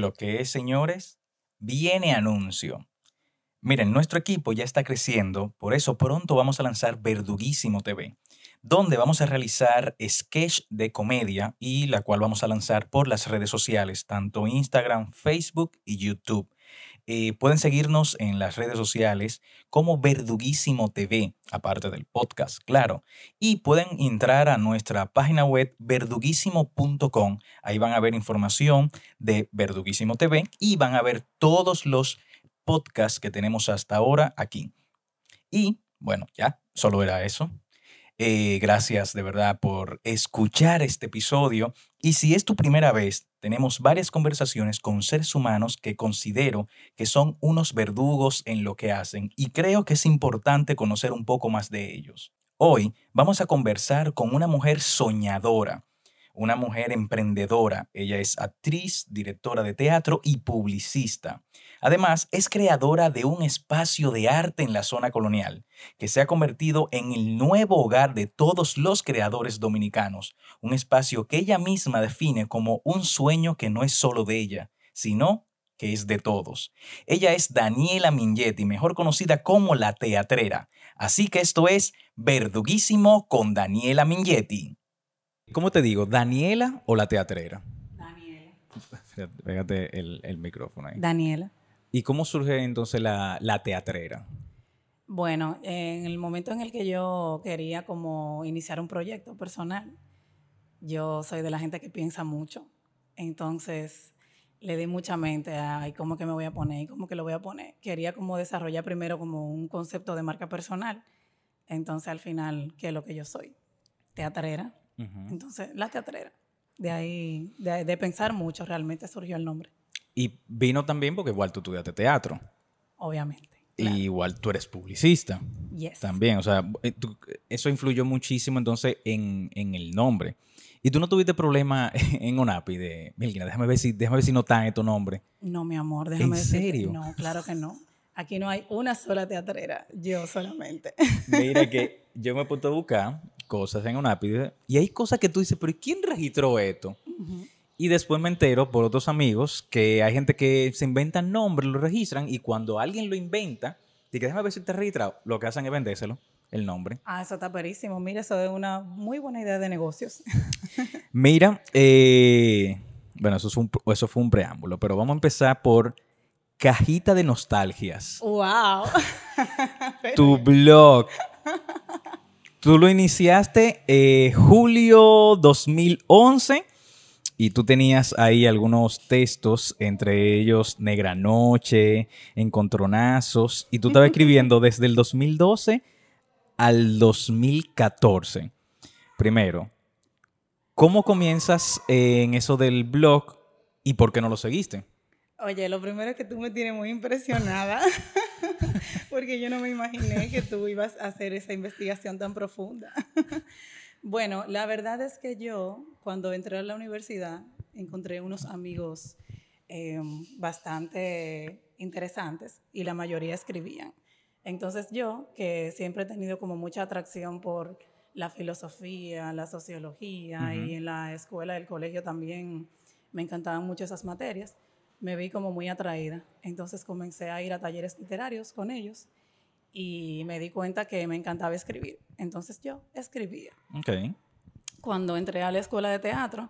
lo que es, señores, viene anuncio. Miren, nuestro equipo ya está creciendo, por eso pronto vamos a lanzar Verduguísimo TV, donde vamos a realizar sketch de comedia y la cual vamos a lanzar por las redes sociales, tanto Instagram, Facebook y YouTube. Eh, pueden seguirnos en las redes sociales como Verduguísimo TV, aparte del podcast, claro. Y pueden entrar a nuestra página web verduguísimo.com. Ahí van a ver información de Verduguísimo TV y van a ver todos los podcasts que tenemos hasta ahora aquí. Y bueno, ya, solo era eso. Eh, gracias de verdad por escuchar este episodio. Y si es tu primera vez, tenemos varias conversaciones con seres humanos que considero que son unos verdugos en lo que hacen y creo que es importante conocer un poco más de ellos. Hoy vamos a conversar con una mujer soñadora una mujer emprendedora. Ella es actriz, directora de teatro y publicista. Además, es creadora de un espacio de arte en la zona colonial, que se ha convertido en el nuevo hogar de todos los creadores dominicanos, un espacio que ella misma define como un sueño que no es solo de ella, sino que es de todos. Ella es Daniela Mingetti, mejor conocida como la teatrera. Así que esto es Verduguísimo con Daniela Mingetti. ¿Cómo te digo? ¿Daniela o la teatrera? Daniela. Pégate el, micrófono ahí. Daniela. ¿Y cómo surge entonces la, la, teatrera? Bueno, en el momento en el que yo quería como iniciar un proyecto personal, yo soy de la gente que piensa mucho. Entonces, le di mucha mente a cómo que me voy a poner y cómo que lo voy a poner. Quería como desarrollar primero como un concepto de marca personal. Entonces, al final, ¿qué es lo que yo soy? Teatrera entonces, la teatrera. De ahí, de, pensar mucho, realmente surgió el nombre. Y vino también porque igual tú estudiaste teatro. Obviamente. Y igual tú eres publicista. Yes. También, o sea, eh, eso influyó muchísimo entonces en, el nombre. ¿Y tú no tuviste problema en ONAPI de, Milgina, déjame ver si, déjame ver si no está en tu nombre? No, mi amor, déjame ¿En serio? No, claro que no. Aquí no hay una sola teatrera, yo solamente. Mira que yo me he puesto a buscar cosas en un ápice y hay cosas que tú dices, pero ¿quién registró esto? Y después me entero por otros amigos que hay gente que se inventan nombres, lo registran y cuando alguien lo inventa, que déjame ver si está registrado, lo que hacen es vendérselo, el nombre. Ah, eso está perísimo. Mira, eso es una muy buena idea de negocios. Mira, eh, bueno, eso, un, eso fue un preámbulo, pero vamos a empezar por Cajita de Nostalgias. ¡Wow! tu blog. Tú lo iniciaste eh, julio 2011 y tú tenías ahí algunos textos, entre ellos Negra Noche, Encontronazos, y tú estabas escribiendo desde el 2012 al 2014. Primero, ¿cómo comienzas en eso del blog y por qué no lo seguiste? Oye, lo primero es que tú me tienes muy impresionada, porque yo no me imaginé que tú ibas a hacer esa investigación tan profunda. bueno, la verdad es que yo, cuando entré a la universidad, encontré unos amigos em, bastante interesantes y la mayoría escribían. Entonces yo, que siempre he tenido como mucha atracción por la filosofía, la sociología y en la escuela del colegio también me encantaban mucho esas materias, me vi como muy atraída. Entonces comencé a ir a talleres literarios con ellos y me di cuenta que me encantaba escribir. Entonces yo escribía. Okay. Cuando entré a la escuela de teatro,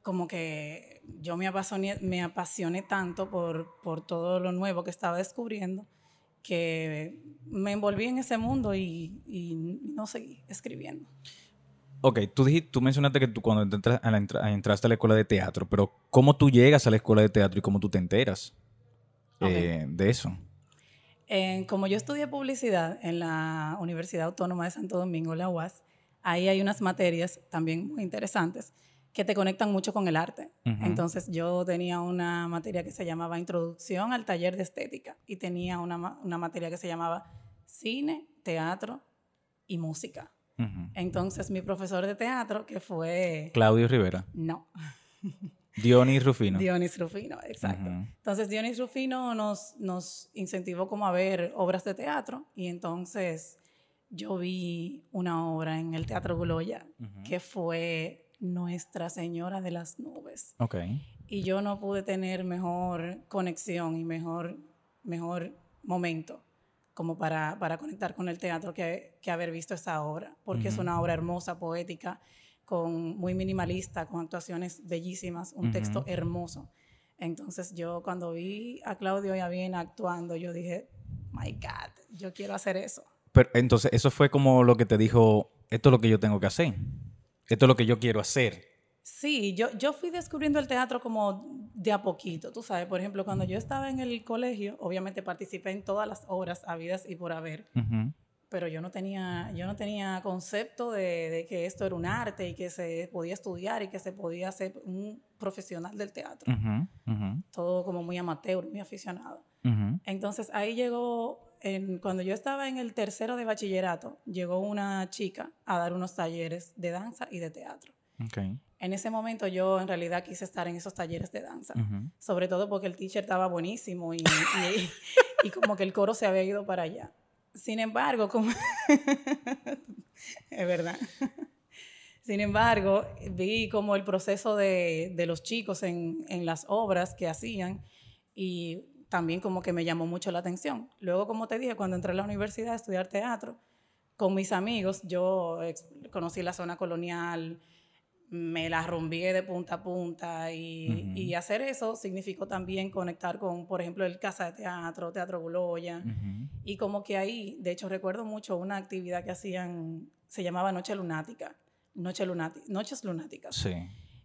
como que yo me apasioné, me apasioné tanto por, por todo lo nuevo que estaba descubriendo que me envolví en ese mundo y, y no seguí escribiendo. Ok, tú, dijiste, tú mencionaste que tú cuando entras a la entraste a la escuela de teatro, pero ¿cómo tú llegas a la escuela de teatro y cómo tú te enteras eh, de eso? como yo estudié publicidad en la Universidad Autónoma de Santo Domingo, la UAS, ahí hay unas materias también muy interesantes que te conectan mucho con el arte. Entonces yo tenía una materia que se llamaba Introducción al Taller de Estética y tenía una, una materia que se llamaba Cine, Teatro y Música. Entonces, mi profesor de teatro, que fue... Claudio Rivera. No. Dionis Rufino. Dionis Rufino, exacto. Entonces, Dionis Rufino nos, nos incentivó como a ver obras de teatro y entonces yo vi una obra en el Teatro Guloya que fue Nuestra Señora de las Nubes. Ok. y yo no pude tener mejor conexión y mejor, mejor momento como para, para conectar con el teatro que, que haber visto esta obra, porque es una obra hermosa, poética, con, muy minimalista, con actuaciones bellísimas, un texto hermoso. Entonces yo cuando vi a Claudio y a Bien actuando, yo dije, my God, yo quiero hacer eso. Pero entonces eso fue como lo que te dijo, esto es lo que yo tengo que hacer, esto es lo que yo quiero hacer. Sí, yo, yo fui descubriendo el teatro como de a poquito, tú sabes. Por ejemplo, cuando yo estaba en el colegio, obviamente participé en todas las obras habidas y por haber, pero yo no tenía, yo no tenía concepto de, de, que esto era un arte y que se podía estudiar y que se podía ser un profesional del teatro. Todo como muy amateur, muy aficionado. Entonces ahí llegó, en, cuando yo estaba en el tercero de bachillerato, llegó una chica a dar unos talleres de danza y de teatro. Okay. En ese momento yo en realidad quise estar en esos talleres de danza, sobre todo porque el teacher estaba buenísimo y, y, como que el coro se había ido para allá. Sin embargo, como... es verdad. Sin embargo, vi como el proceso de, de los chicos en, en, las obras que hacían y también como que me llamó mucho la atención. Luego, como te dije, cuando entré a la universidad a estudiar teatro, con mis amigos, yo conocí la zona colonial, me la rompié de punta a punta y, hacer eso significó también conectar con, por ejemplo, el Casa de Teatro, Teatro Guloya, y como que ahí, de hecho recuerdo mucho una actividad que hacían, se llamaba Noche Lunática, Noche Lunática, Noches Lunáticas. Sí.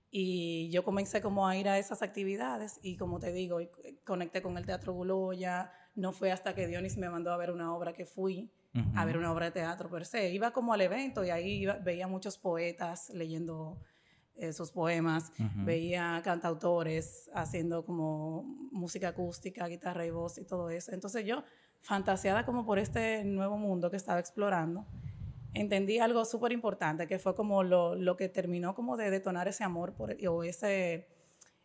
Y yo comencé como a ir a esas actividades y como te digo, conecté con el Teatro Guloya, no fue hasta que Dionis me mandó a ver una obra que fui, a ver una obra de teatro per se. Iba como al evento y ahí veía muchos poetas leyendo sus poemas, veía cantautores haciendo como música acústica, guitarra y voz y todo eso. Entonces yo, fantaseada como por este nuevo mundo que estaba explorando, entendí algo súper importante, que fue como lo, lo, que terminó como de detonar ese amor por, o ese,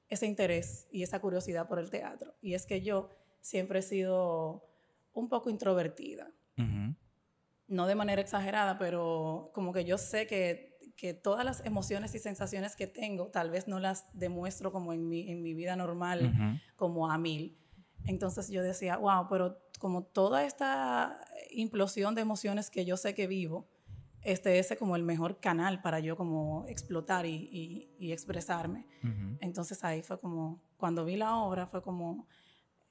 ese interés y esa curiosidad por el teatro. Y es que yo siempre he sido un poco introvertida. No de manera exagerada, pero como que yo sé que que todas las emociones y sensaciones que tengo tal vez no las demuestro como en mi, en mi vida normal, como a mil. Entonces yo decía, wow, pero como toda esta implosión de emociones que yo sé que vivo, este es como el mejor canal para yo como explotar y, y, expresarme. Entonces ahí fue como, cuando vi la obra fue como,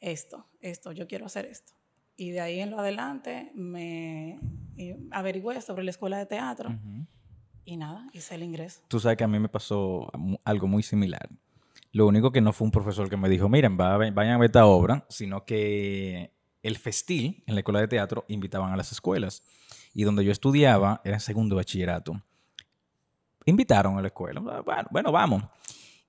esto, esto, yo quiero hacer esto. Y de ahí en lo adelante me averigüé sobre la escuela de teatro. Y nada, hice el ingreso. Tú sabes que a mí me pasó algo muy similar. Lo único que no fue un profesor que me dijo, miren, vayan a ver esta obra, sino que el festil en la escuela de teatro invitaban a las escuelas. Y donde yo estudiaba, era en segundo bachillerato. Invitaron a la escuela. Bueno, bueno vamos.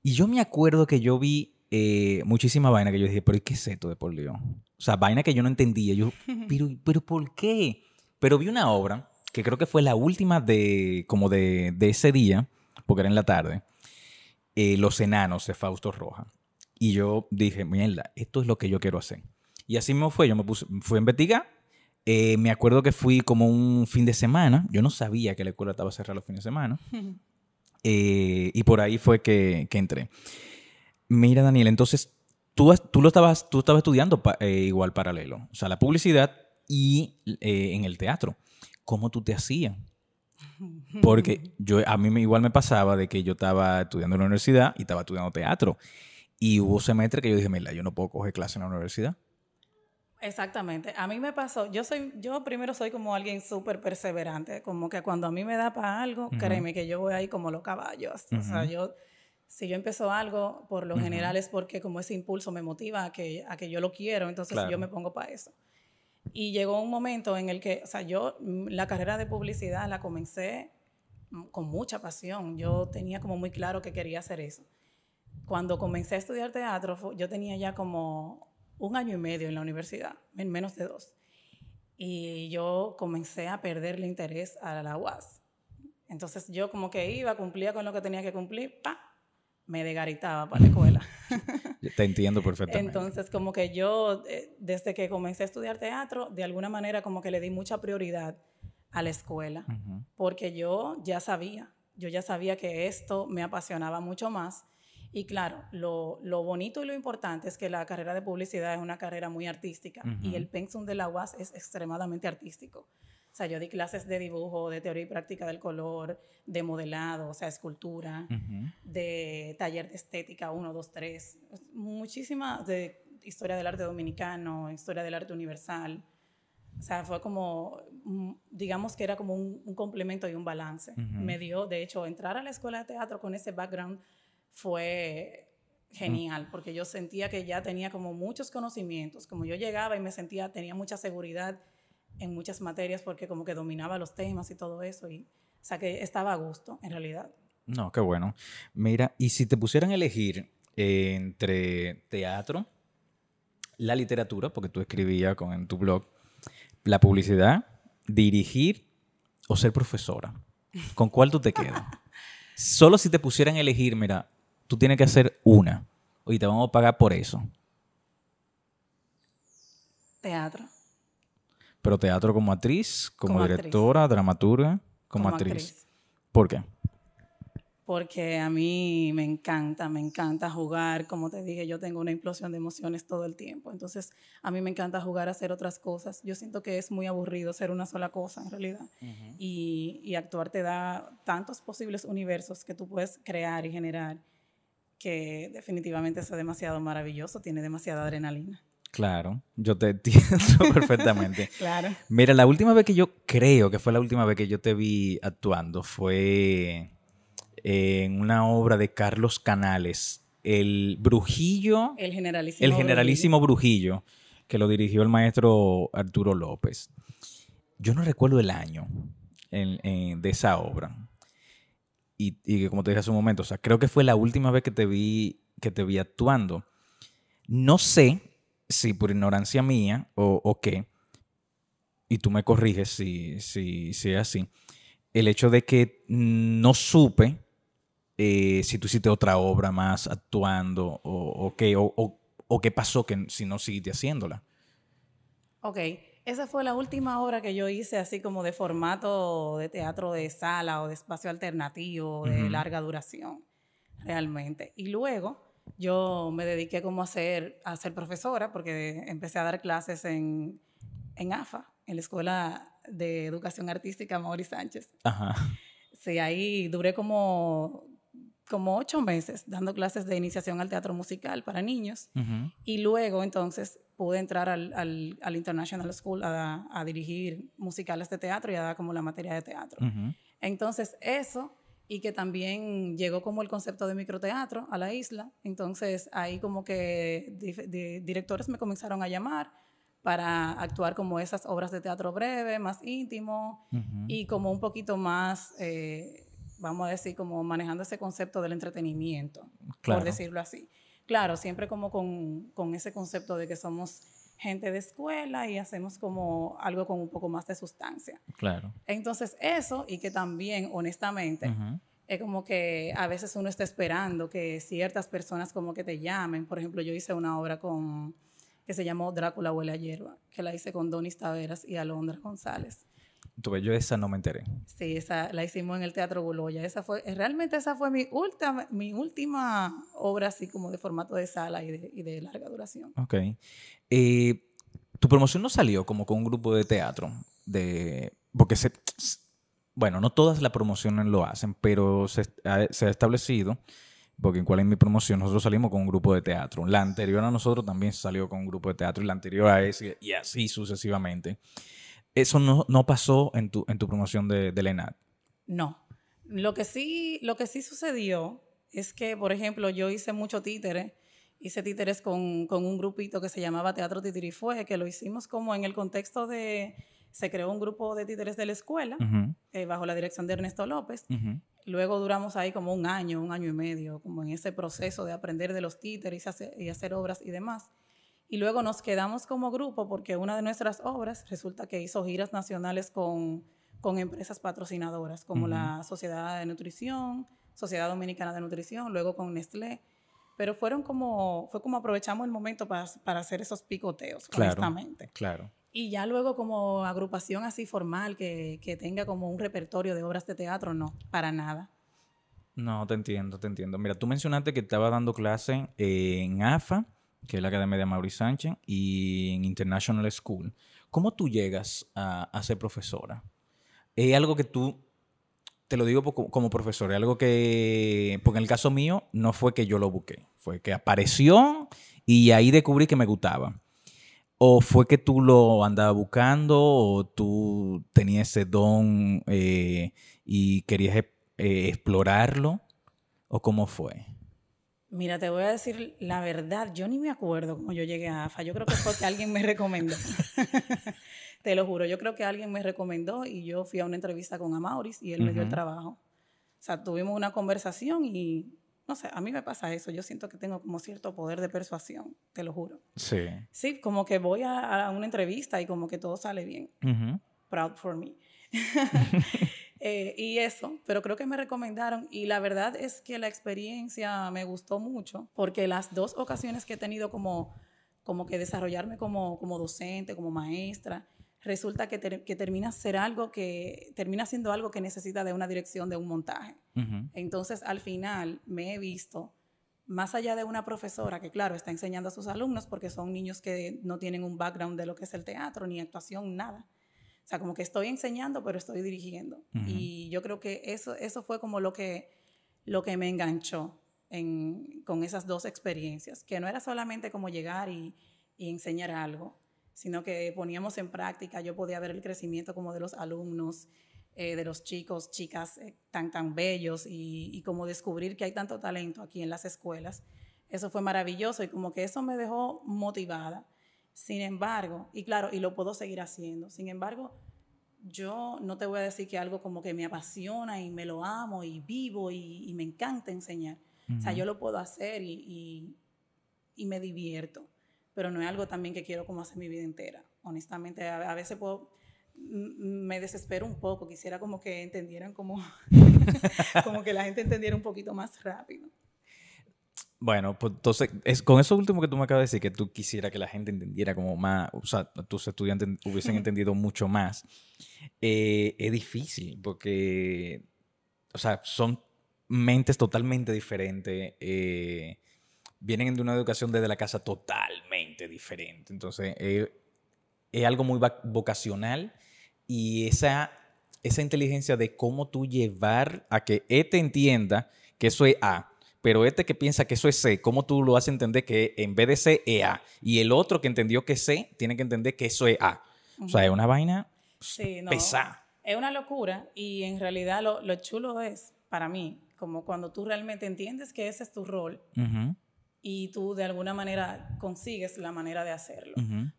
Y yo me acuerdo que yo vi eh, muchísima vaina que yo dije, pero ¿qué es esto de por Dios? O sea, vaina que yo no entendía. Yo, pero, pero ¿por qué? Pero vi una obra que creo que fue la última de, como de, de ese día, porque era en la tarde, eh, Los Enanos de Fausto Roja. Y yo dije, mierda, esto es lo que yo quiero hacer. Y así me fue, yo me puse, fui a investigar. Eh, me acuerdo que fui como un fin de semana. Yo no sabía que la escuela estaba cerrada los fines de semana. Eh, y por ahí fue que, que, entré. Mira, Daniel, entonces tú, tú lo estabas, tú estabas estudiando igual paralelo. O sea, la publicidad y en el teatro. ¿Cómo tú te hacías? Porque yo, a mí igual me pasaba de que yo estaba estudiando en la universidad y estaba estudiando teatro. Y hubo semestres que yo dije, mira, yo no puedo coger clase en la universidad. Exactamente. A mí me pasó, yo soy, yo primero soy como alguien súper perseverante, como que cuando a mí me da para algo, créeme que yo voy ahí como los caballos. O sea, yo, si yo empiezo algo, por lo general es porque como ese impulso me motiva a que, a que yo lo quiero, entonces yo me pongo para eso. Y llegó un momento en el que, o sea, yo mm, la carrera de publicidad la comencé mm, con mucha pasión. Yo tenía como muy claro que quería hacer eso. Cuando comencé a estudiar teatro, yo tenía ya como un año y medio en la universidad, en menos de dos. Y yo comencé a perderle interés a la UAS. Entonces yo como que iba, cumplía con lo que tenía que cumplir, pa, me degaritaba para la escuela. Te entiendo perfectamente. Entonces, como que yo, eh, desde que comencé a estudiar teatro, de alguna manera como que le di mucha prioridad a la escuela, porque yo ya sabía, yo ya sabía que esto me apasionaba mucho más Y claro, lo, lo, bonito y lo importante es que la carrera de publicidad es una carrera muy artística y el pensum de la UAS es extremadamente artístico. O sea, yo di clases de dibujo, de teoría y práctica del color, de modelado, o sea, escultura, de taller de estética 1, 2, 3, muchísimas de historia del arte dominicano, historia del arte universal. O sea, fue como, mm, digamos que era como un, complemento y un balance. Me dio, de hecho, entrar a la escuela de teatro con ese background fue genial, porque yo sentía que ya tenía como muchos conocimientos, como yo llegaba y me sentía, tenía mucha seguridad en muchas materias porque como que dominaba los temas y todo eso, y, o sea que estaba a gusto en realidad. No, qué bueno. Mira, y si te pusieran a elegir entre teatro, la literatura, porque tú escribías con, en tu blog, la publicidad, dirigir o ser profesora, ¿con cuál tú te quedas? Solo si te pusieran a elegir, mira, tú tienes que hacer una. Y te vamos a pagar por eso. Teatro. Pero teatro como actriz, como, directora, dramaturga, como, actriz. ¿Por qué? Porque a mí me encanta, me encanta jugar. Como te dije, yo tengo una implosión de emociones todo el tiempo. Entonces, a mí me encanta jugar a hacer otras cosas. Yo siento que es muy aburrido ser una sola cosa, en realidad. y, y actuar te da tantos posibles universos que tú puedes crear y generar que definitivamente es demasiado maravilloso, tiene demasiada adrenalina. Claro, yo te entiendo perfectamente. claro. Mira, la última vez que yo creo que fue la última vez que yo te vi actuando fue en una obra de Carlos Canales, El Brujillo. El Generalísimo. El Generalísimo Brujillo, que lo dirigió el maestro Arturo López. Yo no recuerdo el año de esa obra y, y como te dije hace un momento, o sea, creo que fue la última vez que te vi, que te vi actuando. No sé si por ignorancia mía o, o qué, y tú me corriges si, si, si, es así, el hecho de que no supe eh, si tú hiciste otra obra más actuando o, o qué, o, o, qué pasó que si no seguiste haciéndola. Ok. Esa fue la última obra que yo hice así como de formato de teatro de sala o de espacio alternativo de larga duración, realmente. Y luego yo me dediqué como a ser, a ser profesora porque empecé a dar clases en, en AFA, en la Escuela de Educación Artística Mauri Sánchez. Ajá. Sí, ahí duré como como ocho meses dando clases de iniciación al teatro musical para niños y luego entonces pude entrar al, al, International School a, a, dirigir musicales de teatro y a dar como la materia de teatro. Entonces eso y que también llegó como el concepto de microteatro a la isla, entonces ahí como que directores me comenzaron a llamar para actuar como esas obras de teatro breve, más íntimo y como un poquito más... Eh, vamos a decir, como manejando ese concepto del entretenimiento, por decirlo así. Claro, siempre como con, con, ese concepto de que somos gente de escuela y hacemos como algo con un poco más de sustancia. Claro. Entonces, eso y que también, honestamente, es como que a veces uno está esperando que ciertas personas como que te llamen. Por ejemplo, yo hice una obra con que se llamó Drácula huele a hierba, que la hice con Donis Taveras y Alondra González yo esa no me enteré. Sí, esa la hicimos en el Teatro Guloya. Esa fue, realmente esa fue mi última, mi última obra así como de formato de sala y de, y de larga duración. Ok. Eh, tu promoción no salió como con un grupo de teatro, de, porque se, bueno, no todas las promociones lo hacen, pero se, ha, establecido, porque en cuál es mi promoción, nosotros salimos con un grupo de teatro. La anterior a nosotros también salió con un grupo de teatro y la anterior a ese y así sucesivamente. Eso no, no pasó en tu, en tu promoción de, de ENAD. No. Lo que, sí, lo que sí sucedió es que, por ejemplo, yo hice mucho títeres. Hice títeres con, con, un grupito que se llamaba Teatro Titirifue, que lo hicimos como en el contexto de... Se creó un grupo de títeres de la escuela, eh, bajo la dirección de Ernesto López. Luego duramos ahí como un año, un año y medio, como en ese proceso de aprender de los títeres y hacer, y hacer obras y demás. Y luego nos quedamos como grupo porque una de nuestras obras resulta que hizo giras nacionales con, con empresas patrocinadoras como la Sociedad de Nutrición, Sociedad Dominicana de Nutrición, luego con Nestlé. Pero fueron como, fue como aprovechamos el momento para, para hacer esos picoteos, claro, honestamente. Claro. Y ya luego como agrupación así formal que, que tenga como un repertorio de obras de teatro, no, para nada. No, te entiendo, te entiendo. Mira, tú mencionaste que estaba dando clase en AFA, que es la Academia de Mauri Sánchez, y en International School. ¿Cómo tú llegas a, a ser profesora? ¿Es algo que tú te lo digo como profesor, es algo que, porque en el caso mío no fue que yo lo busqué, fue que apareció y ahí descubrí que me gustaba. ¿O fue que tú lo andabas buscando o tú tenías ese don eh, y querías eh, explorarlo? ¿O cómo fue? Mira, te voy a decir la verdad, yo ni me acuerdo cómo yo llegué a AFA, yo creo que fue que alguien me recomendó. Te lo juro, yo creo que alguien me recomendó y yo fui a una entrevista con Amauris y él me dio el trabajo. O sea, tuvimos una conversación y, no sé, a mí me pasa eso. Yo siento que tengo como cierto poder de persuasión, te lo juro. Sí. Sí, como que voy a, una entrevista y como que todo sale bien. Proud for me. Eh, y eso, pero creo que me recomendaron y la verdad es que la experiencia me gustó mucho porque las dos ocasiones que he tenido como, como que desarrollarme como, como docente, como maestra, resulta que, termina ser algo que termina siendo algo que necesita de una dirección de un montaje. Entonces, al final me he visto más allá de una profesora que claro, está enseñando a sus alumnos porque son niños que no tienen un background de lo que es el teatro ni actuación, nada. O sea, como que estoy enseñando, pero estoy dirigiendo. Y yo creo que eso, eso fue como lo que, lo que me enganchó con esas dos experiencias, que no era solamente como llegar y enseñar algo, sino que poníamos en práctica, yo podía ver el crecimiento como de los alumnos, eh, de los chicos, chicas eh, tan, tan bellos y, como descubrir que hay tanto talento aquí en las escuelas. Eso fue maravilloso y como que eso me dejó motivada. Sin embargo, y claro, y lo puedo seguir haciendo, sin embargo, yo no te voy a decir que algo como que me apasiona y me lo amo y vivo y, me encanta enseñar. O sea, yo lo puedo hacer y, y me divierto pero no es algo también que quiero como hacer mi vida entera. Honestamente, a, veces puedo, me desespero un poco, quisiera como que entendieran como, como que la gente entendiera un poquito más rápido. Bueno, pues entonces, es, con eso último que tú me acabas de decir, que tú quisieras que la gente entendiera como más, o sea, tus estudiantes hubiesen entendido mucho más, eh, es difícil porque, o sea, son mentes totalmente diferentes. Eh, vienen de una educación desde la casa totalmente diferente. Entonces, eh, es algo muy vocacional y esa, esa inteligencia de cómo tú llevar a que este entienda que eso es A, pero este que piensa que eso es C, cómo tú lo haces entender que en vez de C es A, y el otro que entendió que es C, tiene que entender que eso es A. O sea, es una vaina pesada. Es una locura y en realidad lo, lo, chulo es, para mí, como cuando tú realmente entiendes que ese es tu rol y tú de alguna manera consigues la manera de hacerlo.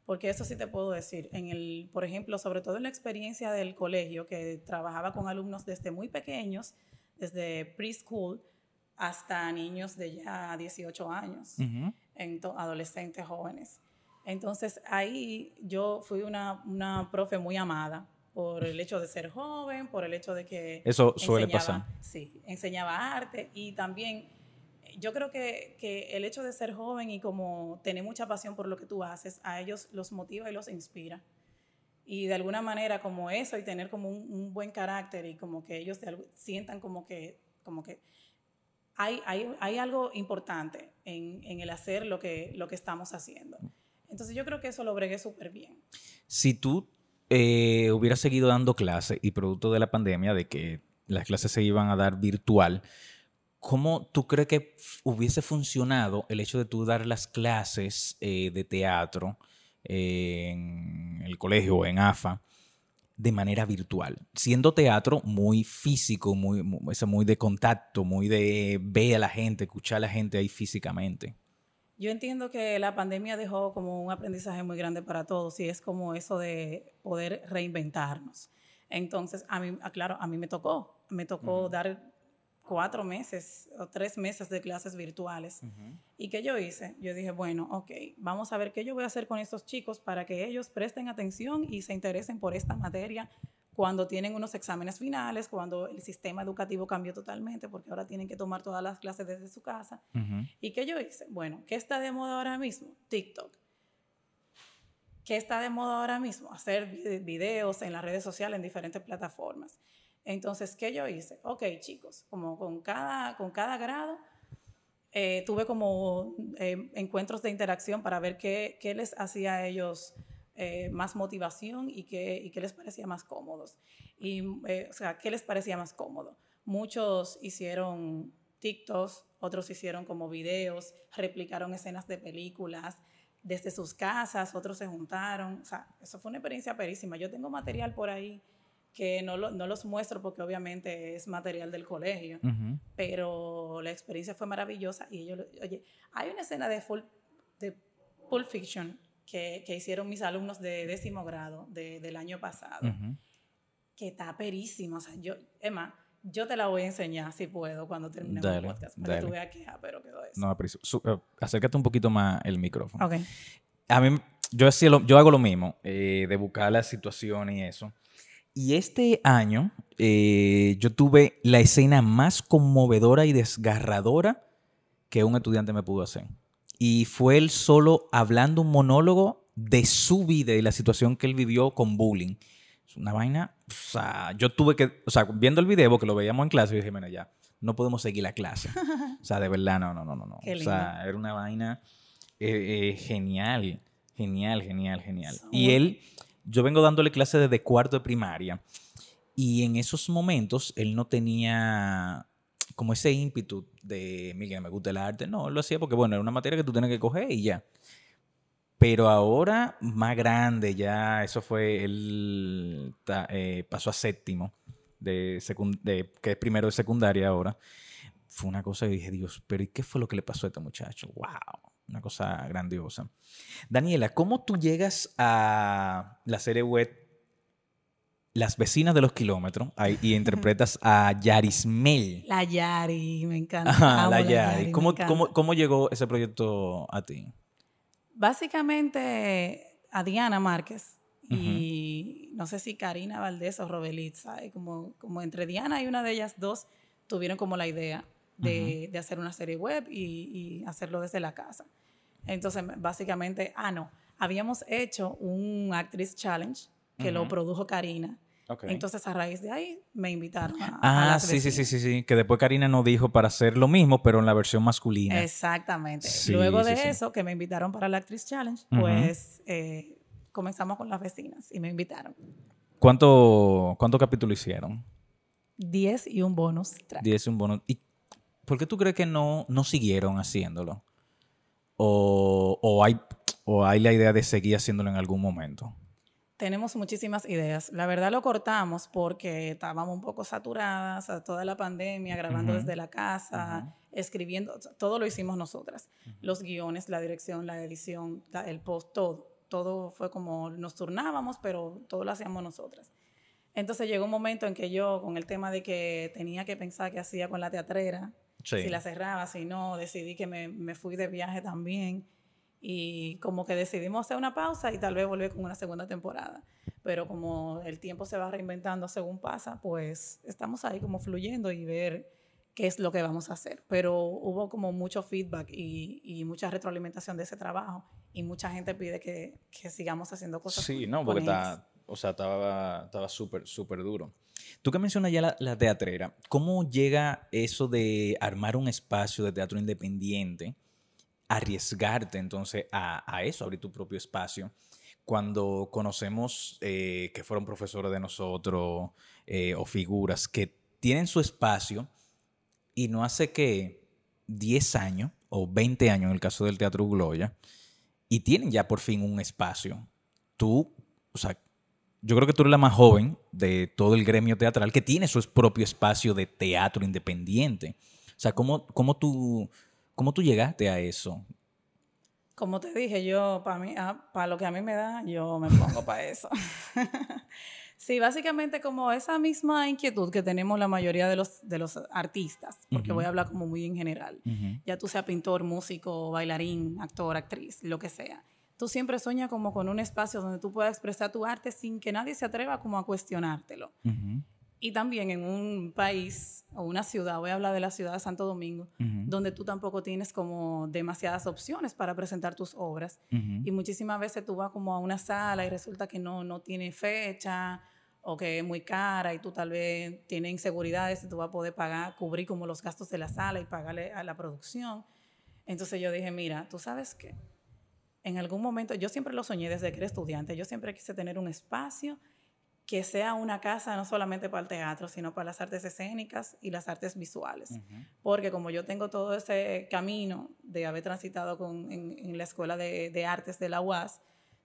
Porque eso sí te puedo decir, en el, por ejemplo, sobre todo en la experiencia del colegio, que trabajaba con alumnos desde muy pequeños, desde preschool hasta niños de ya 18 años, adolescentes jóvenes. Entonces ahí yo fui una, una profe muy amada por el hecho de ser joven, por el hecho de que... Eso suele pasar. Sí, enseñaba arte y también yo creo que, que, el hecho de ser joven y como tener mucha pasión por lo que tú haces, a ellos los motiva y los inspira. Y de alguna manera como eso y tener como un, buen carácter y como que ellos sientan como que, como que hay, hay, algo importante en, en, el hacer lo que, lo que estamos haciendo. Entonces yo creo que eso lo bregué súper bien. Si tú eh, hubieras seguido dando clases y producto de la pandemia, de que las clases se iban a dar virtual, ¿Cómo tú crees que hubiese funcionado el hecho de tú dar las clases eh, de teatro en el colegio o en AFA de manera virtual? Siendo teatro muy físico, muy, muy, de contacto, muy de ver a la gente, escuchar a la gente ahí físicamente. Yo entiendo que la pandemia dejó como un aprendizaje muy grande para todos y es como eso de poder reinventarnos. Entonces, a mí, claro, a mí me tocó, me tocó dar cuatro meses o tres meses de clases virtuales. ¿Y qué yo hice? Yo dije, bueno, ok, vamos a ver qué yo voy a hacer con estos chicos para que ellos presten atención y se interesen por esta materia cuando tienen unos exámenes finales, cuando el sistema educativo cambió totalmente, porque ahora tienen que tomar todas las clases desde su casa. ¿Y qué yo hice? Bueno, ¿qué está de moda ahora mismo? TikTok. ¿Qué está de moda ahora mismo? Hacer videos en las redes sociales, en diferentes plataformas. Entonces, ¿qué yo hice? Ok, chicos, como con cada, con cada grado, eh, tuve como eh, encuentros de interacción para ver qué, qué les hacía a ellos eh, más motivación y qué, y qué les parecía más cómodos. Y, o sea, qué les parecía más cómodo. Muchos hicieron TikToks, otros hicieron como videos, replicaron escenas de películas desde sus casas, otros se juntaron. O sea, eso fue una experiencia perísima. Yo tengo material por ahí que no, no los muestro porque obviamente es material del colegio, pero la experiencia fue maravillosa y ellos, oye, hay una escena de, full, de Pulp Fiction que, que hicieron mis alumnos de décimo grado de, del año pasado, que está perísimo, o sea, yo, Emma, yo te la voy a enseñar si puedo cuando termine el podcast, para que tú veas que, ah, pero quedó eso. No, pero uh, acércate un poquito más el micrófono. Ok. A mí, yo, yo hago lo mismo, eh, de buscar la situación y eso. Y este año eh, yo tuve la escena más conmovedora y desgarradora que un estudiante me pudo hacer. Y fue él solo hablando un monólogo de su vida y la situación que él vivió con bullying. Es una vaina, o sea, yo tuve que, o sea, viendo el video, que lo veíamos en clase, yo dije, mira, ya, no podemos seguir la clase. O sea, de verdad, no, no, no, no. no. O sea, era una vaina eh, eh, genial, genial, genial, genial. Y él, yo vengo dándole clase desde cuarto de primaria. Y en esos momentos él no tenía como ese ímpetu de, Miguel, me gusta el arte. No, lo hacía porque, bueno, era una materia que tú tienes que coger y ya. Pero ahora, más grande, ya eso fue, él eh, pasó a séptimo, de, de, que es primero de secundaria ahora. Fue una cosa que dije, Dios, pero ¿y qué fue lo que le pasó a este muchacho? ¡Wow! Una cosa grandiosa. Daniela, ¿cómo tú llegas a la serie web Las vecinas de los kilómetros y interpretas a Yarismel? La Yari, me encanta. la, Yari. ¿Cómo, ¿Cómo llegó ese proyecto a ti? Básicamente a Diana Márquez y no sé si Karina Valdés o Robelitza, como, como entre Diana y una de ellas dos tuvieron como la idea de, hacer una serie web y, hacerlo desde la casa. Entonces, básicamente, ah, no, habíamos hecho un Actress Challenge que lo produjo Karina. Entonces, a raíz de ahí, me invitaron a. Ah, sí, sí, sí, sí, sí. Que después Karina nos dijo para hacer lo mismo, pero en la versión masculina. Exactamente. Luego de eso, que me invitaron para la Actress Challenge, pues eh, comenzamos con las vecinas y me invitaron. ¿Cuánto, cuántos capítulos hicieron? Diez y un bonus Diez y un bonus. ¿Y por qué tú crees que no, no siguieron haciéndolo? O, o, hay, ¿O hay la idea de seguir haciéndolo en algún momento? Tenemos muchísimas ideas. La verdad lo cortamos porque estábamos un poco saturadas, a toda la pandemia, grabando desde la casa, escribiendo, todo lo hicimos nosotras. Los guiones, la dirección, la edición, el post, todo. Todo fue como nos turnábamos, pero todo lo hacíamos nosotras. Entonces llegó un momento en que yo, con el tema de que tenía que pensar qué hacía con la teatrera, si la cerraba, si no, decidí que me, me fui de viaje también y como que decidimos hacer una pausa y tal vez volver con una segunda temporada. Pero como el tiempo se va reinventando según pasa, pues estamos ahí como fluyendo y ver qué es lo que vamos a hacer. Pero hubo como mucho feedback y, y mucha retroalimentación de ese trabajo y mucha gente pide que, que sigamos haciendo cosas. Sí, no, porque está, o sea, estaba estaba súper, súper duro. Tú que mencionas ya la, teatrera, ¿cómo llega eso de armar un espacio de teatro independiente? arriesgarte entonces a, eso, abrir tu propio espacio. Cuando conocemos eh, que fueron profesores de nosotros eh, o figuras que tienen su espacio y no hace que 10 años o 20 años en el caso del Teatro Gloria y tienen ya por fin un espacio. Tú, o sea, yo creo que tú eres la más joven de todo el gremio teatral que tiene su propio espacio de teatro independiente. O sea, ¿cómo, cómo tú ¿Cómo tú llegaste a eso? Como te dije, yo, para mí, ah, para lo que a mí me da, yo me pongo para eso. sí, básicamente como esa misma inquietud que tenemos la mayoría de los, de los artistas, porque voy a hablar como muy en general, ya tú seas pintor, músico, bailarín, actor, actriz, lo que sea. Tú siempre sueñas como con un espacio donde tú puedas expresar tu arte sin que nadie se atreva como a cuestionártelo. Y también en un país o una ciudad, voy a hablar de la ciudad de Santo Domingo, donde tú tampoco tienes como demasiadas opciones para presentar tus obras. Y muchísimas veces tú vas como a una sala y resulta que no, no tiene fecha o que es muy cara y tú tal vez tienes inseguridades y tú vas a poder pagar, cubrir como los gastos de la sala y pagarle a la producción. Entonces yo dije, mira, tú sabes qué, en algún momento, yo siempre lo soñé desde que era estudiante, yo siempre quise tener un espacio que sea una casa no solamente para el teatro, sino para las artes escénicas y las artes visuales. Porque como yo tengo todo ese camino de haber transitado con, en, la Escuela de, de, Artes de la UAS,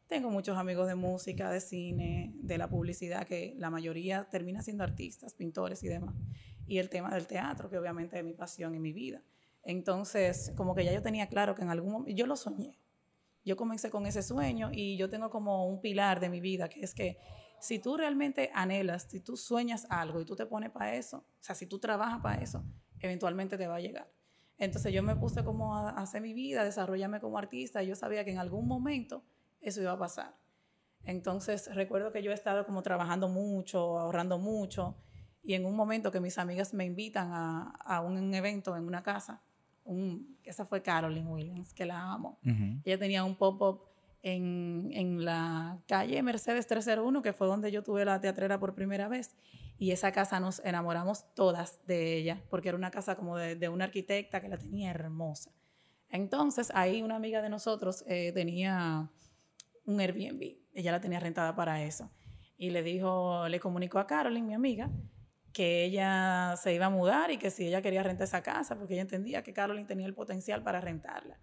tengo muchos amigos de música, de cine, de la publicidad, que la mayoría termina siendo artistas, pintores y demás. Y el tema del teatro, que obviamente es mi pasión y mi vida. Entonces, como que ya yo tenía claro que en algún momento, yo lo soñé. Yo comencé con ese sueño y yo tengo como un pilar de mi vida, que es que si tú realmente anhelas, si tú sueñas algo y tú te pones para eso, o sea, si tú trabajas para eso, eventualmente te va a llegar. Entonces yo me puse como a hacer mi vida, a desarrollarme como artista, y yo sabía que en algún momento eso iba a pasar. Entonces recuerdo que yo he estado como trabajando mucho, ahorrando mucho, y en un momento que mis amigas me invitan a, a un evento en una casa, un, esa fue Carolyn Williams, que la amo. Ella tenía un pop-up en, en, la calle Mercedes 301, que fue donde yo tuve la teatrera por primera vez. Y esa casa nos enamoramos todas de ella, porque era una casa como de, de una arquitecta que la tenía hermosa. Entonces, ahí una amiga de nosotros eh, tenía un Airbnb. Ella la tenía rentada para eso. Y le dijo, le comunicó a Carolyn, mi amiga, que ella se iba a mudar y que si ella quería rentar esa casa, porque ella entendía que Carolyn tenía el potencial para rentarla.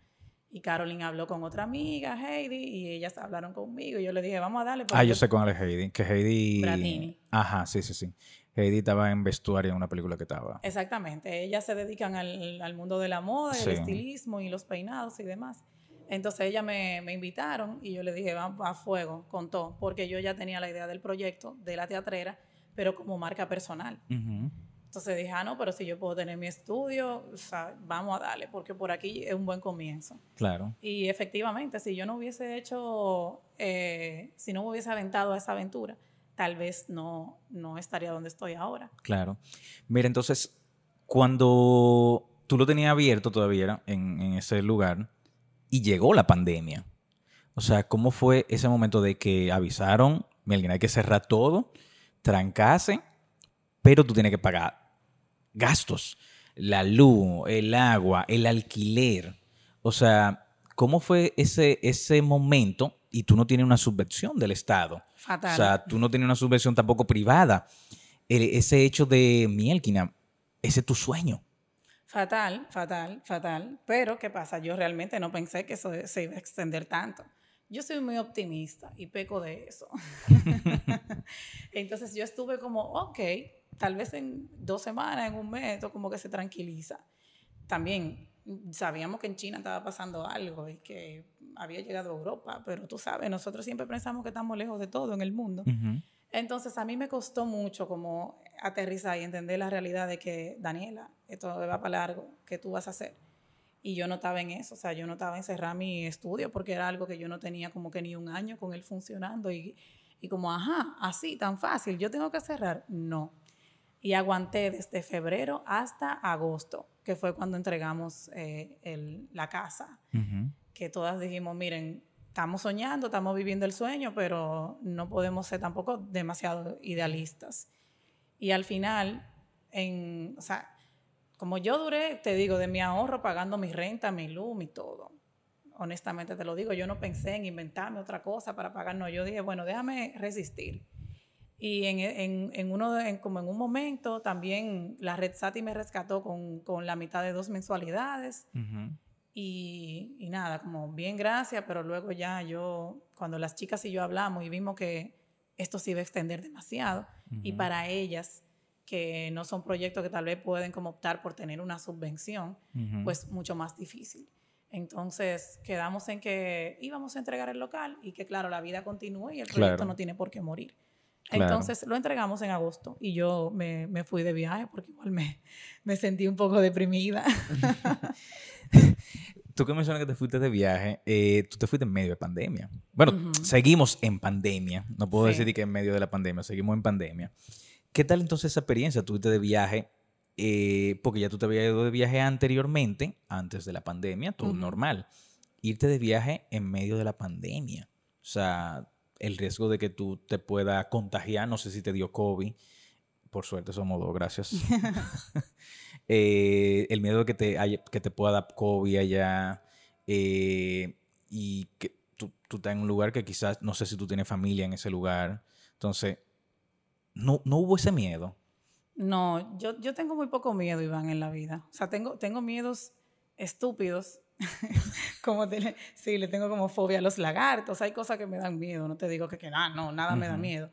Y Carolyn habló con otra amiga, Heidi, y ellas hablaron conmigo. Y yo le dije, vamos a darle. Ah, yo sé con es Heidi. Que Heidi. Bratini. Ajá, sí, sí, sí. Heidi estaba en vestuario en una película que estaba. Exactamente. Ellas se dedican al, al mundo de la moda, el estilismo y los peinados y demás. Entonces ellas me, me, invitaron y yo le dije, vamos a fuego, con todo, porque yo ya tenía la idea del proyecto de la teatrera, pero como marca personal. Entonces dije, ah, no, pero si yo puedo tener mi estudio, o sea, vamos a darle, porque por aquí es un buen comienzo. Claro. Y efectivamente, si yo no hubiese hecho, eh, si no me hubiese aventado a esa aventura, tal vez no, no estaría donde estoy ahora. Claro. Mira, entonces, cuando tú lo tenías abierto todavía en, en ese lugar y llegó la pandemia, o sea, ¿cómo fue ese momento de que avisaron, alguien hay que cerrar todo, trancase, pero tú tienes que pagar gastos, la luz, el agua, el alquiler. O sea, ¿cómo fue ese, ese momento? Y tú no tienes una subvención del Estado. Fatal. O sea, tú no tienes una subvención tampoco privada. ese hecho de Mielkina, ese es tu sueño. Fatal, fatal, fatal. Pero, ¿qué pasa? Yo realmente no pensé que eso se iba a extender tanto. Yo soy muy optimista y peco de eso. Entonces yo estuve como, ok, tal vez en dos semanas, en un mes, esto como que se tranquiliza. También sabíamos que en China estaba pasando algo y que había llegado a Europa, pero tú sabes, nosotros siempre pensamos que estamos lejos de todo en el mundo. Entonces a mí me costó mucho como aterrizar y entender la realidad de que, Daniela, esto va para largo, ¿qué tú vas a hacer? Y yo no estaba en eso, o sea, yo no estaba en cerrar mi estudio porque era algo que yo no tenía como que ni un año con él funcionando y, y como, ajá, así, tan fácil, yo tengo que cerrar. No, y aguanté desde febrero hasta agosto, que fue cuando entregamos eh, la casa, que todas dijimos, miren, estamos soñando, estamos viviendo el sueño, pero no podemos ser tampoco demasiado idealistas. Y al final, en, o sea, como yo duré, te digo, de mi ahorro pagando mi renta, mi luz, mi todo. Honestamente te lo digo, yo no pensé en inventarme otra cosa para pagar, no, yo dije, bueno, déjame resistir y en, en, en uno de, como en un momento también la Red Sati me rescató con, con la mitad de dos mensualidades. y, y, nada, como bien gracias, pero luego ya yo, cuando las chicas y yo hablamos y vimos que esto se iba a extender demasiado y para ellas que no son proyectos que tal vez pueden como optar por tener una subvención, pues mucho más difícil. Entonces quedamos en que íbamos a entregar el local y que claro, la vida continúa y el proyecto no tiene por qué morir. Entonces lo entregamos en agosto y yo me, me fui de viaje porque igual me, me sentí un poco deprimida. tú que mencionas que te fuiste de viaje, eh, tú te fuiste en medio de pandemia. Bueno, seguimos en pandemia. No puedo decir que en medio de la pandemia, seguimos en pandemia. ¿Qué tal entonces esa experiencia? Tuviste de viaje, eh, porque ya tú te habías ido de viaje anteriormente, antes de la pandemia, todo normal. Irte de viaje en medio de la pandemia. O sea, el riesgo de que tú te pueda contagiar, no sé si te dio COVID, por suerte somos dos, gracias. Eh, el miedo de que te, que te pueda dar COVID allá eh, y que tú, tú estás en un lugar que quizás, no sé si tú tienes familia en ese lugar, entonces, no, no hubo ese miedo. No, yo, yo tengo muy poco miedo, Iván, en la vida. O sea, tengo, tengo miedos estúpidos. como sí, le tengo como fobia a los lagartos. Hay cosas que me dan miedo. No te digo que, que ah, no, nada me da miedo.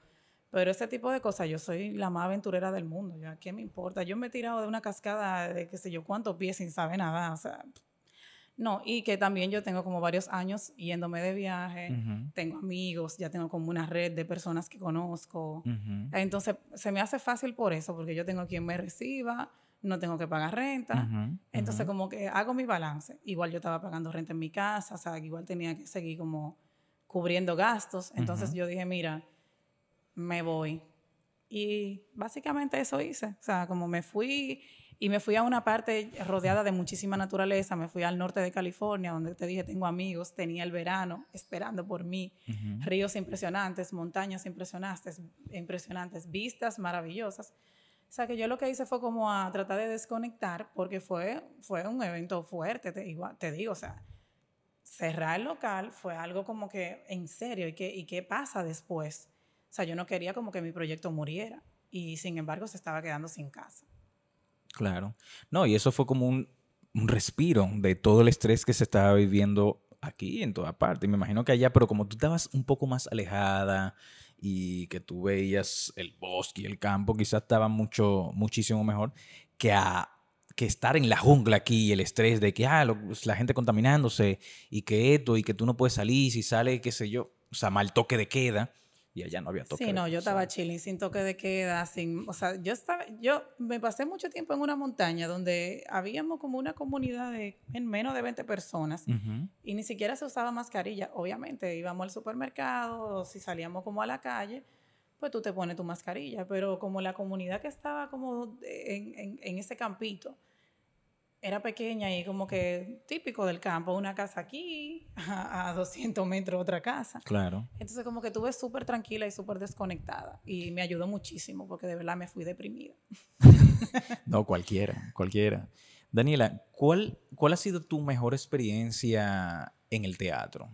Pero ese tipo de cosas, yo soy la más aventurera del mundo. ¿ya? ¿Qué me importa? Yo me he tirado de una cascada de qué sé yo cuántos pies sin saber nada. O sea, no, y que también yo tengo como varios años yéndome de viaje, tengo amigos, ya tengo como una red de personas que conozco. Entonces, se me hace fácil por eso, porque yo tengo quien me reciba, no tengo que pagar renta. Entonces, como que hago mi balance. Igual yo estaba pagando renta en mi casa, o sea, igual tenía que seguir como cubriendo gastos. Entonces, yo dije, mira, me voy. Y básicamente eso hice. O sea, como me fui y me fui a una parte rodeada de muchísima naturaleza, me fui al norte de California, donde te dije, tengo amigos, tenía el verano esperando por mí, ríos impresionantes, montañas impresionantes, impresionantes, vistas maravillosas. O sea, que yo lo que hice fue como a tratar de desconectar, porque fue, fue un evento fuerte, te, igual, te digo, o sea, cerrar el local fue algo como que en serio, ¿y qué, ¿y qué pasa después? O sea, yo no quería como que mi proyecto muriera, y sin embargo se estaba quedando sin casa. Claro. No, y eso fue como un, respiro de todo el estrés que se estaba viviendo aquí en toda parte. Me imagino que allá, pero como tú estabas un poco más alejada y que tú veías el bosque y el campo, quizás estaba mucho, muchísimo mejor que a que estar en la jungla aquí y el estrés de que ah, pues, la gente contaminándose y que esto y que tú no puedes salir si sale, qué sé yo, o sea, mal toque de queda y allá no había toque. Sí, no, yo estaba chilling, sin toque de queda, sin, o sea, yo estaba, yo me pasé mucho tiempo en una montaña donde habíamos como una comunidad de en menos de 20 personas y ni siquiera se usaba mascarilla. Obviamente íbamos al supermercado, o si salíamos como a la calle, pues tú te pones tu mascarilla, pero como la comunidad que estaba como en, en, en ese campito, era pequeña y como que típico del campo, una casa aquí, a, 200 metros otra casa. Claro. Entonces como que estuve súper tranquila y súper desconectada y me ayudó muchísimo porque de verdad me fui deprimida. no, cualquiera, cualquiera. Daniela, ¿cuál, ¿cuál ha sido tu mejor experiencia en el teatro?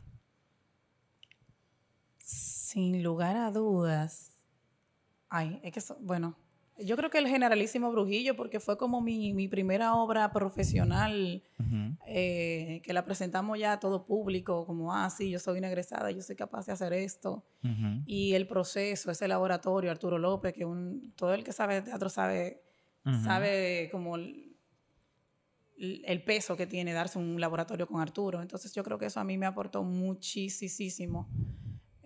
Sin lugar a dudas. Ay, es que, bueno, yo creo que el Generalísimo Brujillo, porque fue como mi, primera obra profesional, eh, que la presentamos ya a todo público, como, ah, sí, yo soy una egresada, yo soy capaz de hacer esto. Y el proceso, ese laboratorio, Arturo López, que un, todo el que sabe de teatro sabe, sabe como el, el, peso que tiene darse un laboratorio con Arturo. Entonces yo creo que eso a mí me aportó muchísimo.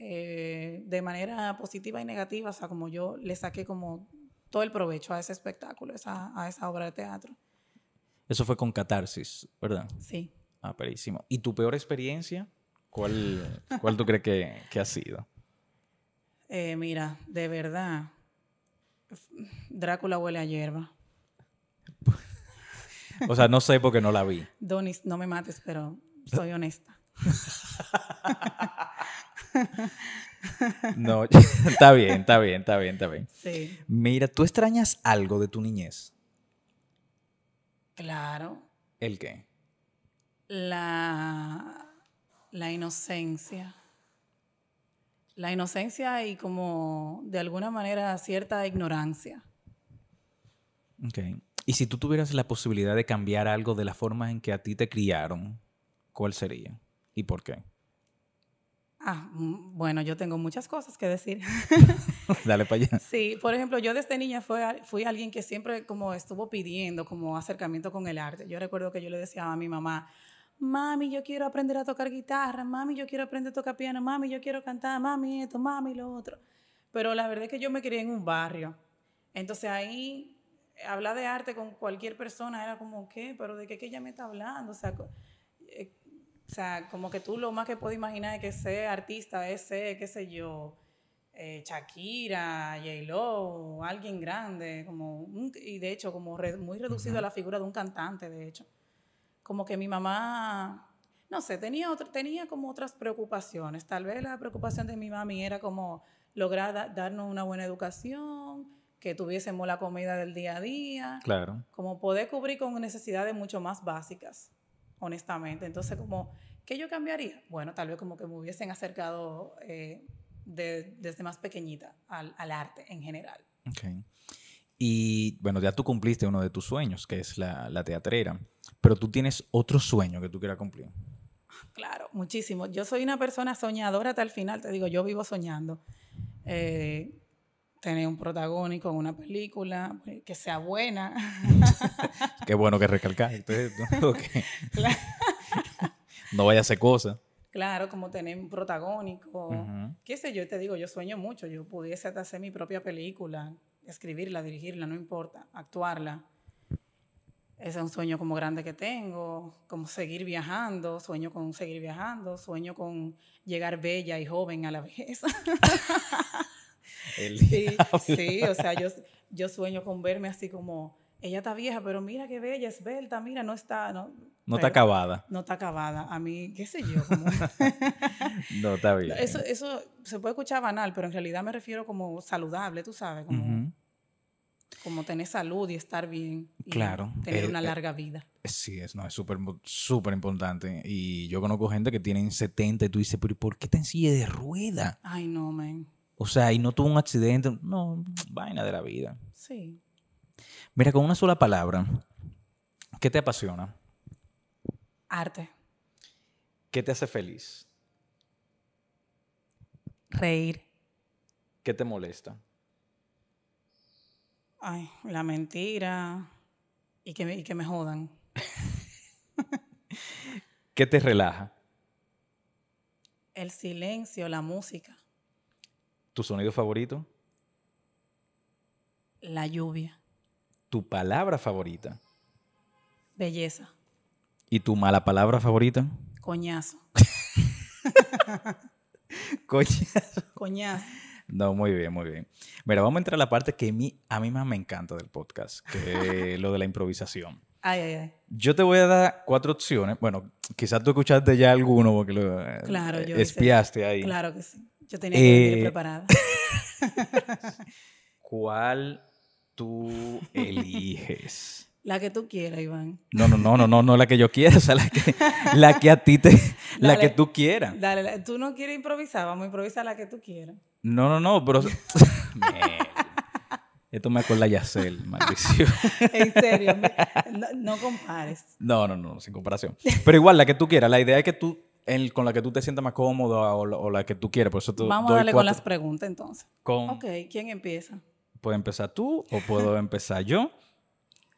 Eh, de manera positiva y negativa, o sea, como yo le saqué como todo el provecho a ese espectáculo, a esa obra de teatro. Eso fue con catarsis, ¿verdad? Sí. Ah, perísimo. ¿Y tu peor experiencia? ¿Cuál, cuál tú crees que, ha sido? Eh, mira, de verdad, Drácula huele a hierba. o sea, no sé porque no la vi. Donis, no me mates, pero soy honesta. No, está bien, está bien, está bien, está bien. Sí. Mira, ¿tú extrañas algo de tu niñez? Claro. ¿El qué? La, la inocencia. La inocencia y como de alguna manera cierta ignorancia. Ok. Y si tú tuvieras la posibilidad de cambiar algo de la forma en que a ti te criaron, ¿cuál sería? ¿Y por qué? Ah, mm, bueno, yo tengo muchas cosas que decir. Dale para allá. Sí, por ejemplo, yo desde niña fui, fui alguien que siempre como estuvo pidiendo como acercamiento con el arte. Yo recuerdo que yo le decía a mi mamá, mami, yo quiero aprender a tocar guitarra, mami, yo quiero aprender a tocar piano, mami, yo quiero cantar, mami, esto, mami, lo otro. Pero la verdad es que yo me crié en un barrio. Entonces ahí hablar de arte con cualquier persona era como, ¿qué? ¿Pero de qué que ella me está hablando? O sea, eh, o sea, como que tú lo más que puedes imaginar es que ser artista es ser, qué sé yo, eh, Shakira, J-Lo, alguien grande, como y de hecho como muy reducido a la figura de un cantante, de hecho. Como que mi mamá, no sé, tenía, tenía como otras preocupaciones. Tal vez la preocupación de mi mami era como lograr darnos una buena educación, que tuviésemos la comida del día a día. Claro. Como poder cubrir con necesidades mucho más básicas, honestamente. Entonces, como, ¿qué yo cambiaría? Bueno, tal vez como que me hubiesen acercado eh, desde más pequeñita al, al, arte en general. Ok. Y bueno, ya tú cumpliste uno de tus sueños, que es la, la teatrera, pero tú tienes otro sueño que tú quieras cumplir. Claro, muchísimo. Yo soy una persona soñadora hasta el final, te digo, yo vivo soñando. Eh, tener un protagónico en una película, eh, que sea buena. Qué bueno que recalcar. no vaya a hacer cosas. Claro, como tener un protagónico. Qué sé yo, te digo, yo sueño mucho. Yo pudiese hacer mi propia película, escribirla, dirigirla, no importa, actuarla. Ese es un sueño como grande que tengo, como seguir viajando, sueño con seguir viajando, sueño con llegar bella y joven a la vejez. sí, sí, o sea, yo, yo sueño con verme así como, ella está vieja, pero mira qué bella, es esbelta, mira, no está... No, no está acabada. No está acabada. A mí, qué sé yo. no, está bien. Eso, eso se puede escuchar banal, pero en realidad me refiero como saludable, tú sabes, como como tener salud y estar bien. Y claro. Tener eh, una eh, larga vida. Sí, es no, es súper súper importante. Y yo conozco gente que tienen 70 y tú dices, pero ¿por qué está en silla de rueda? Ay, no, man. O sea, y no tuvo un accidente. No, vaina de la vida. Sí. Mira, con una sola palabra, ¿qué te apasiona? Arte. ¿Qué te hace feliz? Reír. ¿Qué te molesta? Ay, la mentira y que me, que me jodan. ¿Qué te relaja? El silencio, la música. ¿Tu sonido favorito? La lluvia. ¿Tu palabra favorita? Belleza. ¿Y tu mala palabra favorita? Coñazo. Coñazo. Coñazo. No, muy bien, muy bien. Mira, vamos a entrar a la parte que a mí, a mí más me encanta del podcast, que es lo de la improvisación. Ay, ay, ay. Yo te voy a dar cuatro opciones. Bueno, quizás tú escuchaste ya alguno porque lo claro, yo espiaste ahí. Claro que sí. Yo tenía que ir preparada. ¿Cuál tú eliges? La que tú quieras, Iván. No, no, no, no, no, no la que yo quiera, o sea, la que, la que a ti te, la que tú quieras. Dale, tú no quieres improvisar, vamos a improvisar la que tú quieras. No, no, no, pero... Esto me acuerda a Yacel, maldición. en serio, no, compares. No, no, no, sin comparación. Pero igual, la que tú quieras. La idea es que tú, con la que tú te sientas más cómodo o, la que tú quieras. Por eso Vamos a darle con las preguntas entonces. Con, ok, ¿quién empieza? Puede empezar tú o puedo empezar yo,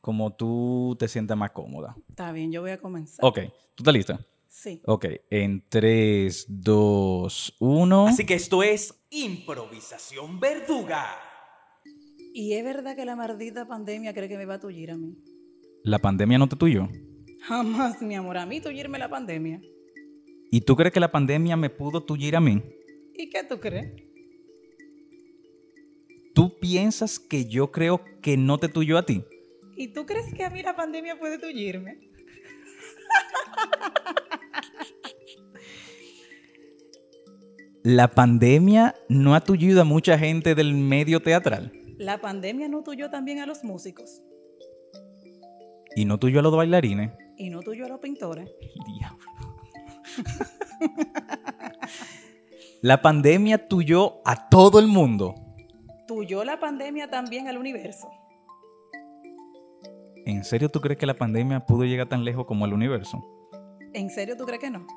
como tú te sientas más cómoda. Está bien, yo voy a comenzar. Ok, ¿tú estás lista? Sí. Ok, en 3, 2, 1. Así que esto es improvisación verduga. ¿Y es verdad que la maldita pandemia cree que me va a tullir a mí? ¿La pandemia no te tuyó? Jamás, mi amor, a mí tullirme la pandemia. ¿Y tú crees que la pandemia me pudo tullir a mí? ¿Y qué tú crees? ¿Tú piensas que yo creo que no te tuyó a ti? ¿Y tú crees que a mí la pandemia puede tullirme? ¿La pandemia no ha tullido a mucha gente del medio teatral? La pandemia no tuyó también a los músicos. ¿Y no tuyó a los bailarines? ¿Y no tuyó a los pintores? diablo. La pandemia tuyó a todo el mundo. Tuyó la pandemia también al universo. ¿En serio tú crees que la pandemia pudo llegar tan lejos como el universo? ¿En serio tú crees que no?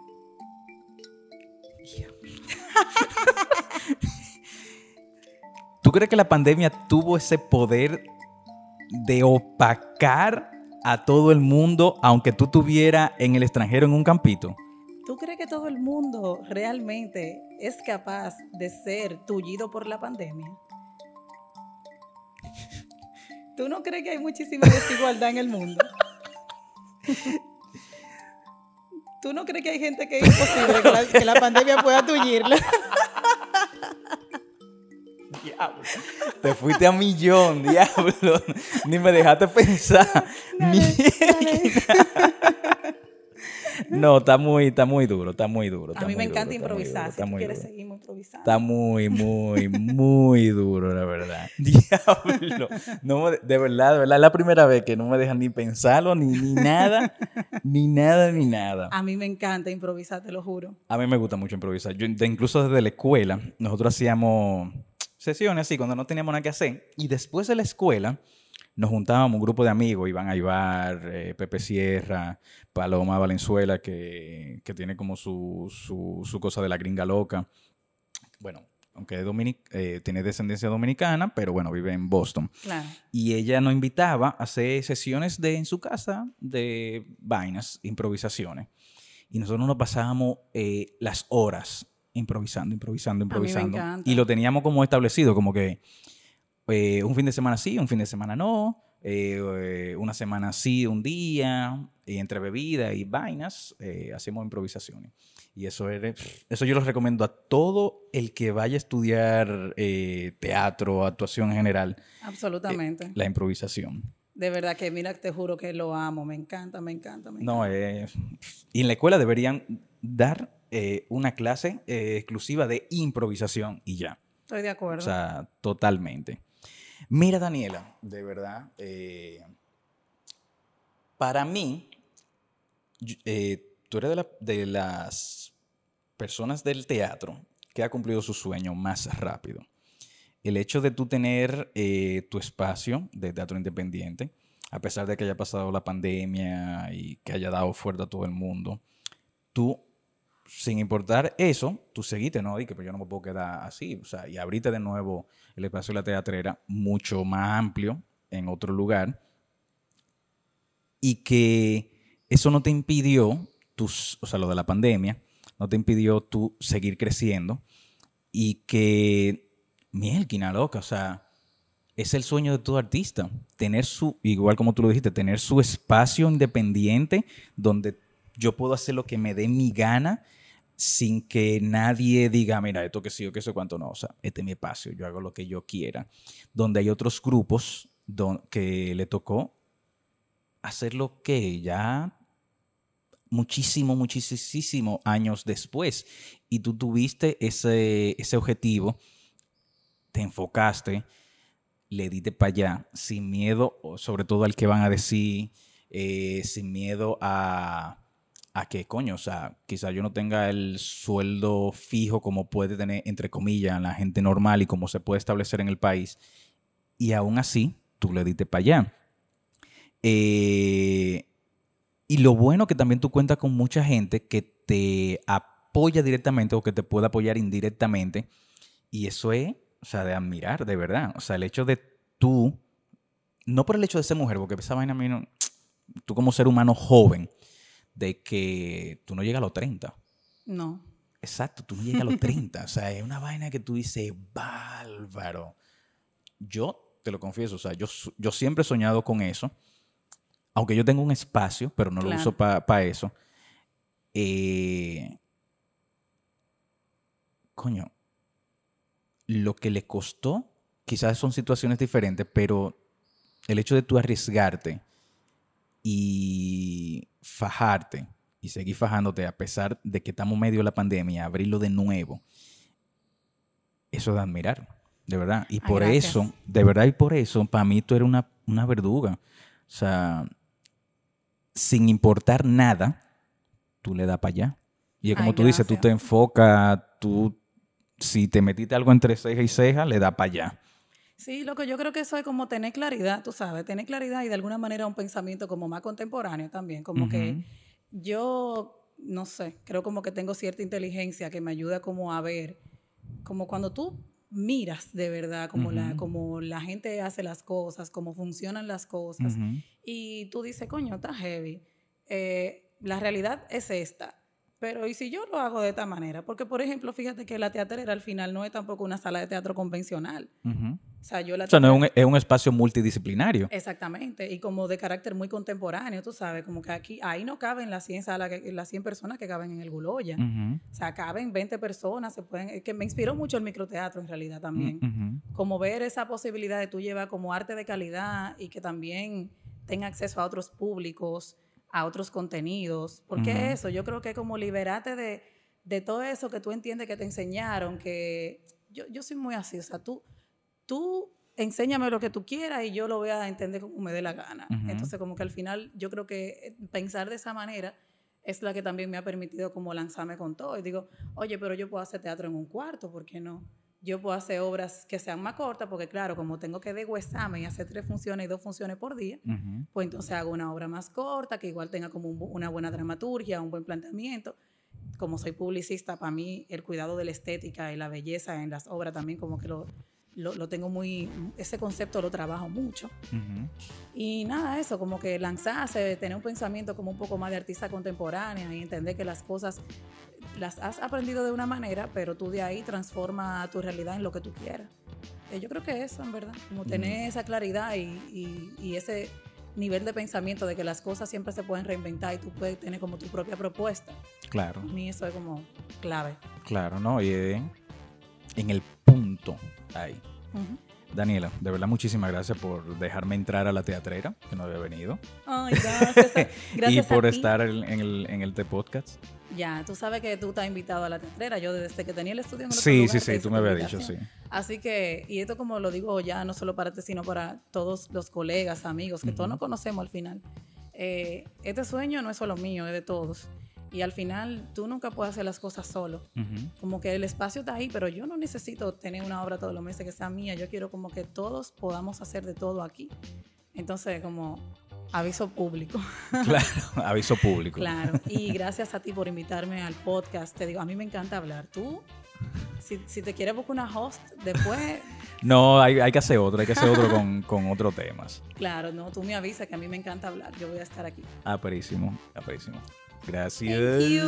¿Tú crees que la pandemia tuvo ese poder de opacar a todo el mundo, aunque tú estuvieras en el extranjero en un campito? ¿Tú crees que todo el mundo realmente es capaz de ser tullido por la pandemia? ¿Tú no crees que hay muchísima desigualdad en el mundo? ¿Tú no crees que hay gente que es imposible que la, pandemia pueda tullirla? Diablo. Te fuiste a millón, diablo. Ni me dejaste pensar. No, está muy, está muy duro, está muy duro. A mí me encanta duro, está muy improvisar. duro, Si está tú muy quieres, duro. seguimos improvisando. Está muy, muy, muy duro, la verdad. Diablo. No de verdad, de verdad, es la primera vez que no me dejan ni pensarlo, ni, ni nada, ni nada, ni nada. A mí me encanta improvisar, te lo juro. A mí me gusta mucho improvisar. Yo, de- incluso desde la escuela, nosotros hacíamos sesiones así cuando no teníamos nada que hacer. Y después de la escuela, nos juntábamos un grupo de amigos, Iván Aybar, eh, Pepe Sierra, Paloma Valenzuela, que, que tiene como su, su, su cosa de la gringa loca. Bueno, aunque es dominic- eh, tiene descendencia dominicana, pero bueno, vive en Boston. Claro. Y ella nos invitaba a hacer sesiones de, en su casa de vainas, improvisaciones. Y nosotros nos pasábamos eh, las horas improvisando, improvisando, mí me improvisando. encanta. Y lo teníamos como establecido, como que eh, un fin de semana sí, un fin de semana no, eh, eh, una semana sí, un día, y entre bebida y vainas, eh, hacemos improvisaciones. Y eso, es, eso yo lo recomiendo a todo el que vaya a estudiar teatro, actuación en general, Absolutamente. la improvisación. De verdad que, mira, te juro que lo amo. Me encanta, me encanta, me encanta. No, y en la escuela deberían dar eh, una clase exclusiva de improvisación y ya. Estoy de acuerdo. O sea, totalmente. Mira, Daniela, de verdad, eh, para mí, eh, tú eres de las personas del teatro que ha cumplido su sueño más rápido. El hecho de tú tener eh, tu espacio de teatro independiente, a pesar de que haya pasado la pandemia y que haya dado fuerte a todo el mundo, tú sin importar eso, tú seguiste, ¿no? Y que pues yo no me puedo quedar así, o sea, y abriste de nuevo el espacio de la teatrera mucho más amplio en otro lugar y que eso no te impidió, tus, o sea, lo de la pandemia, no te impidió tú seguir creciendo y que, mielquina loca, o sea, es el sueño de todo artista, tener su, igual como tú lo dijiste, tener su espacio independiente donde yo puedo hacer lo que me dé mi gana sin que nadie diga, mira, esto que sí o que eso cuánto no. O sea, este es mi espacio, yo hago lo que yo quiera. Donde hay otros grupos don- que le tocó hacer lo que ya muchísimo, muchísimo años después. Y tú tuviste ese, ese objetivo, te enfocaste, le diste para allá, sin miedo, sobre todo al que van a decir, eh, sin miedo a, a que, coño, o sea, quizá yo no tenga el sueldo fijo como puede tener, entre comillas, la gente normal y como se puede establecer en el país. Y aún así, tú le diste para allá. Eh, y lo bueno que también tú cuentas con mucha gente que te apoya directamente o que te puede apoyar indirectamente. Y eso es, o sea, de admirar, de verdad. O sea, el hecho de tú, no por el hecho de ser mujer, porque esa vaina a mí no, tú como ser humano joven, de que tú no llegas a los 30. No. Exacto, tú no llegas a los 30. O sea, es una vaina que tú dices, bárbaro. Yo te lo confieso, o sea, yo, yo siempre he soñado con eso. Aunque yo tengo un espacio, pero no lo uso para eso. Eh, coño, lo que le costó, quizás son situaciones diferentes, pero el hecho de tú arriesgarte y fajarte y seguir fajándote a pesar de que estamos medio de la pandemia, abrirlo de nuevo, eso es de admirar, de verdad. Y por eso, de verdad y por eso, para mí tú eres una, una verduga. O sea, sin importar nada, tú le das para allá. Y como Ay, tú dices, tú te enfocas, tú, si te metiste algo entre ceja y ceja, le das para allá. Sí, lo que yo creo que eso es como tener claridad, tú sabes, tener claridad y de alguna manera un pensamiento como más contemporáneo también, como que Ujú. yo, no sé, creo como que tengo cierta inteligencia que me ayuda como a ver, como cuando tú miras de verdad como, la, Ujú. como la gente hace las cosas, cómo funcionan las cosas, Ujú. y tú dices, coño, está heavy. Eh, la realidad es esta. Pero ¿y si yo lo hago de esta manera? Porque, por ejemplo, fíjate que la teatrera al final no es tampoco una sala de teatro convencional. Ujú. O sea, yo la O sea, no es un, es un espacio multidisciplinario. Exactamente, y como de carácter muy contemporáneo, tú sabes, como que aquí, ahí no caben las 100, salas que- las 100 personas que caben en el Guloya. O sea, caben 20 personas, se pueden, que me inspiró mucho el microteatro en realidad también. Ujú. Como ver esa posibilidad de tú llevar como arte de calidad y que también tenga acceso a otros públicos a otros contenidos. Porque Ujú. eso, yo creo que como liberarte de, de todo eso que tú entiendes que te enseñaron, que yo, yo soy muy así, o sea, tú, tú enséñame lo que tú quieras y yo lo voy a entender como me dé la gana. Ujú. Entonces, como que al final yo creo que eh, pensar de esa manera es la que también me ha permitido como lanzarme con todo. Y digo, oye, pero yo puedo hacer teatro en un cuarto, ¿por qué no? Yo puedo hacer obras que sean más cortas, porque claro, como tengo que deshuesarme y hacer tres funciones y dos funciones por día, Ujú. pues entonces hago una obra más corta, que igual tenga como un una buena dramaturgia, un buen planteamiento. Como soy publicista, para mí el cuidado de la estética y la belleza en las obras también como que lo, lo, lo tengo muy, ese concepto lo trabajo mucho. Ujú. Y nada, eso, como que lanzarse, tener un pensamiento como un poco más de artista contemporánea y entender que las cosas las has aprendido de una manera, pero tú de ahí transforma tu realidad en lo que tú quieras. Eh, yo creo que eso, en verdad, como tener esa claridad y, y- y ese nivel de pensamiento de que las cosas siempre se pueden reinventar y tú puedes tener como tu propia propuesta. Claro, A mí eso es como clave. claro, ¿no? Y en el punto ahí. Daniela, de verdad muchísimas gracias por dejarme entrar a la teatrera, que no había venido. Ay, gracias. a- y gracias a por ti. estar en, en el, en el T-Podcast. Ya, tú sabes que tú estás invitado a la teatrera. Yo desde que tenía el estudio en el Sí, lugar, sí, sí, tú me habías dicho, sí. Así que, y esto como lo digo ya no solo para ti, sino para todos los colegas, amigos, que todos nos conocemos al final. Eh, este sueño no es solo mío, es de todos. Y al final tú nunca puedes hacer las cosas solo. Como que el espacio está ahí, pero yo no necesito tener una obra todos los meses que sea mía. Yo quiero como que todos podamos hacer de todo aquí. Entonces, como aviso público. Claro, aviso público. Claro, y gracias a ti por invitarme al podcast. Te digo, a mí me encanta hablar. Tú, si, si te quieres buscar una host, después, No, hay, hay que hacer otro, hay que hacer otro con, con otros temas. claro, no, tú me avisas que a mí me encanta hablar. Yo voy a estar aquí. Aperísimo, aperísimo. Gracias. You.